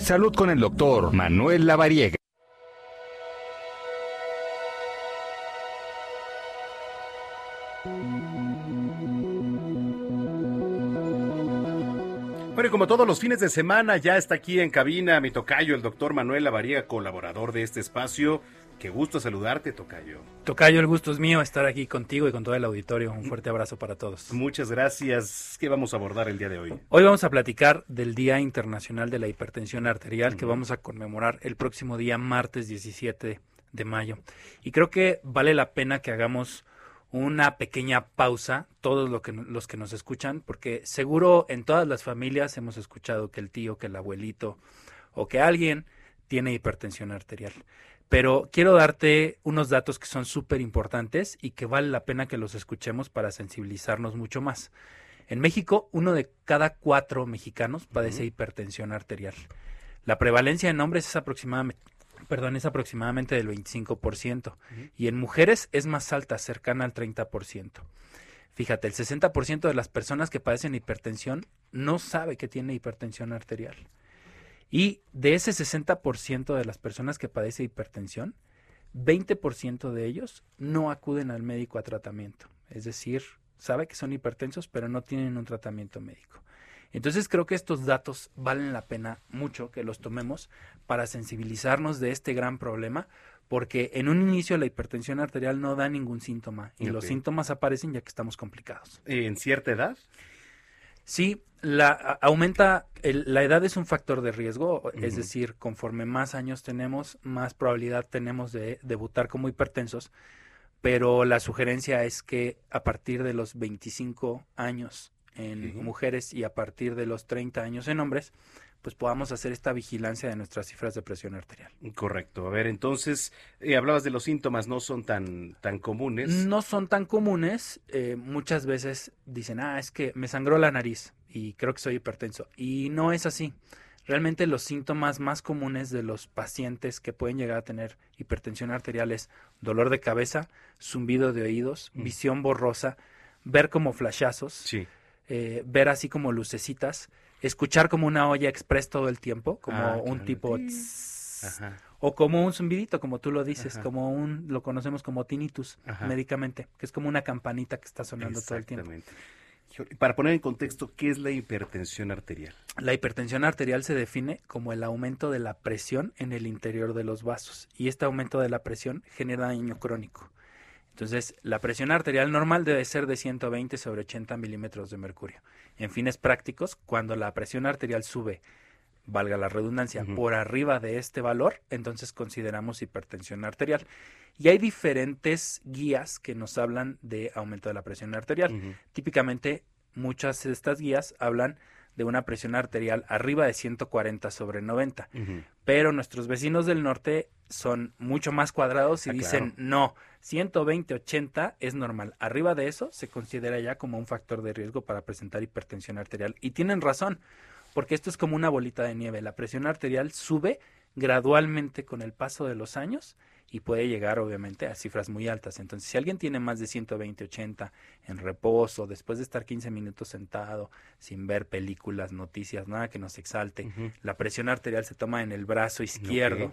Salud con el doctor Manuel Lavariega. Bueno, y como todos los fines de semana, ya está aquí en cabina mi tocayo, el doctor Manuel Lavariega, colaborador de este espacio. Qué gusto saludarte, Tocayo. Tocayo, el gusto es mío estar aquí contigo y con todo el auditorio. Un fuerte abrazo para todos. Muchas gracias. ¿Qué vamos a abordar el día de hoy? Hoy vamos a platicar del Día Internacional de la Hipertensión Arterial que vamos a conmemorar el próximo día, martes 17 de mayo. Y creo que vale la pena que hagamos una pequeña pausa, todos lo que, los que nos escuchan, porque seguro en todas las familias hemos escuchado que el tío, que el abuelito o que alguien tiene hipertensión arterial. Pero quiero darte unos datos que son súper importantes y que vale la pena que los escuchemos para sensibilizarnos mucho más. En México, uno de cada cuatro mexicanos padece hipertensión arterial. La prevalencia en hombres es aproximadamente, perdón, es aproximadamente del 25% y en mujeres es más alta, cercana al 30%. Fíjate, el 60% de las personas que padecen hipertensión no sabe que tiene hipertensión arterial. Y de ese 60% de las personas que padecen hipertensión, 20% de ellos no acuden al médico a tratamiento. Es decir, sabe que son hipertensos, pero no tienen un tratamiento médico. Entonces creo que estos datos valen la pena mucho que los tomemos para sensibilizarnos de este gran problema, porque en un inicio la hipertensión arterial no da ningún síntoma y los síntomas aparecen ya que estamos complicados. ¿En cierta edad? Sí, la, aumenta, el- la edad es un factor de riesgo, es decir, conforme más años tenemos, más probabilidad tenemos de debutar como hipertensos, pero la sugerencia es que a partir de los 25 años en mujeres y a partir de los 30 años en hombres, pues podamos hacer esta vigilancia de nuestras cifras de presión arterial. Correcto. A ver, entonces, eh, hablabas de los síntomas, no son tan, tan comunes. No son tan comunes. eh, muchas veces dicen, ah, es que me sangró la nariz y creo que soy hipertenso. Y no es así. Realmente los síntomas más comunes de los pacientes que pueden llegar a tener hipertensión arterial es dolor de cabeza, zumbido de oídos, Mm. visión borrosa, ver como flashazos, Sí. eh, ver así como lucecitas, escuchar como una olla express todo el tiempo, como Ah, un claro. tipo... Tss, Ajá. o como un zumbidito, como tú lo dices, Ajá. como un, lo conocemos como tinnitus Ajá. médicamente, que es como una campanita que está sonando todo el tiempo. Para poner en contexto, ¿qué es la hipertensión arterial? La hipertensión arterial se define como el aumento de la presión en el interior de los vasos y este aumento de la presión genera daño crónico. Entonces, la presión arterial normal debe ser de 120 sobre 80 milímetros de mercurio. En fines prácticos, cuando la presión arterial sube, valga la redundancia, por arriba de este valor, entonces consideramos hipertensión arterial. Y hay diferentes guías que nos hablan de aumento de la presión arterial. Típicamente, muchas de estas guías hablan de una presión arterial arriba de 140 sobre 90. Ujú. Pero nuestros vecinos del norte son mucho más cuadrados y Ah, dicen, claro. no, 120, 80 es normal. Arriba de eso se considera ya como un factor de riesgo para presentar hipertensión arterial. Y tienen razón, porque esto es como una bolita de nieve. La presión arterial sube gradualmente con el paso de los años y puede llegar obviamente a cifras muy altas. Entonces, si alguien tiene más de 120, 80 en reposo, después de estar 15 minutos sentado, sin ver películas, noticias, nada que nos exalte, la presión arterial se toma en el brazo izquierdo.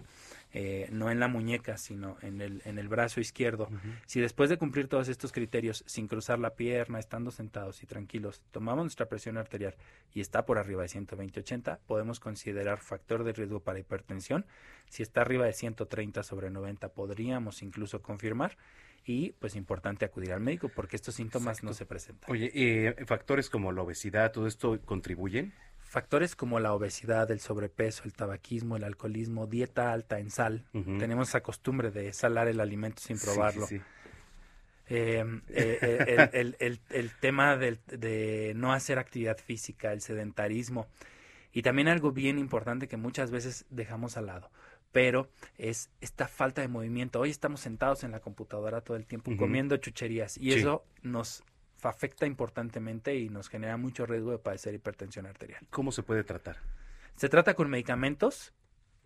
Eh, no en la muñeca, sino en el, en el brazo izquierdo. Si después de cumplir todos estos criterios, sin cruzar la pierna, estando sentados y tranquilos, tomamos nuestra presión arterial y está por arriba de 120-80, podemos considerar factor de riesgo para hipertensión. Si está arriba de 130 sobre 90, podríamos incluso confirmar. Y pues importante acudir al médico porque estos síntomas no se presentan. Oye, eh, factores como la obesidad, ¿todo esto contribuyen? Factores como la obesidad, el sobrepeso, el tabaquismo, el alcoholismo, dieta alta en sal. Tenemos esa costumbre de salar el alimento sin probarlo. sí, sí. Eh, eh, eh, el, el- el- el tema del- de no hacer actividad física, el sedentarismo y también algo bien importante que muchas veces dejamos al lado, pero es esta falta de movimiento. Hoy estamos sentados en la computadora todo el tiempo comiendo chucherías y eso nos afecta importantemente y nos genera mucho riesgo de padecer hipertensión arterial. ¿Cómo se puede tratar? Se trata con medicamentos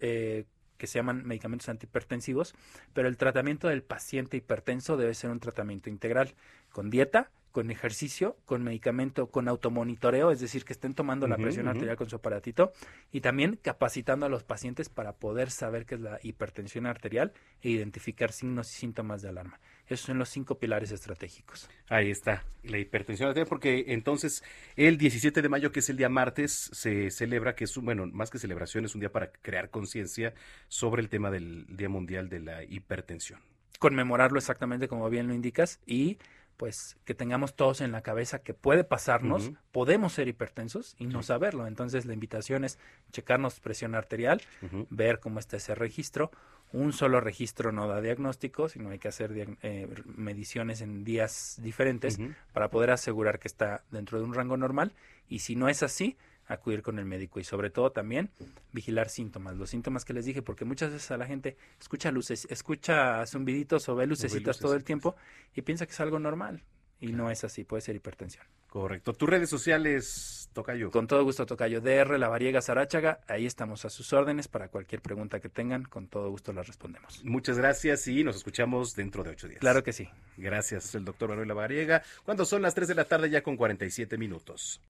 eh, que se llaman medicamentos antihipertensivos, pero el tratamiento del paciente hipertenso debe ser un tratamiento integral, con dieta, con ejercicio, con medicamento, con automonitoreo, es decir, que estén tomando la presión arterial con su aparatito y también capacitando a los pacientes para poder saber qué es la hipertensión arterial e identificar signos y síntomas de alarma. Esos son los cinco pilares estratégicos. Ahí está, la hipertensión arterial, porque entonces el 17 de mayo, que es el día martes, se celebra, que es un, bueno, más que celebración, es un día para crear conciencia sobre el tema del Día Mundial de la Hipertensión. Conmemorarlo exactamente como bien lo indicas y pues que tengamos todos en la cabeza que puede pasarnos, podemos ser hipertensos y no Sí. saberlo. Entonces la invitación es checarnos presión arterial, ver cómo está ese registro. Un solo registro no da diagnóstico, sino hay que hacer eh, mediciones en días diferentes para poder asegurar que está dentro de un rango normal. Y si no es así, acudir con el médico y sobre todo también vigilar síntomas, los síntomas que les dije, porque muchas veces a la gente escucha luces, escucha zumbiditos o ve lucecitas todo el tiempo y piensa que es algo normal. Y no es así, puede ser hipertensión. Correcto. Tus redes sociales, Tocayo. Con todo gusto, Tocayo. DR La Variega Sarachaga, ahí estamos a sus órdenes para cualquier pregunta que tengan, con todo gusto las respondemos. Muchas gracias y nos escuchamos dentro de ocho días. Claro que sí. Gracias, el doctor Manuel Lavariega. Cuando son las 3 de la tarde ya con 47 minutos.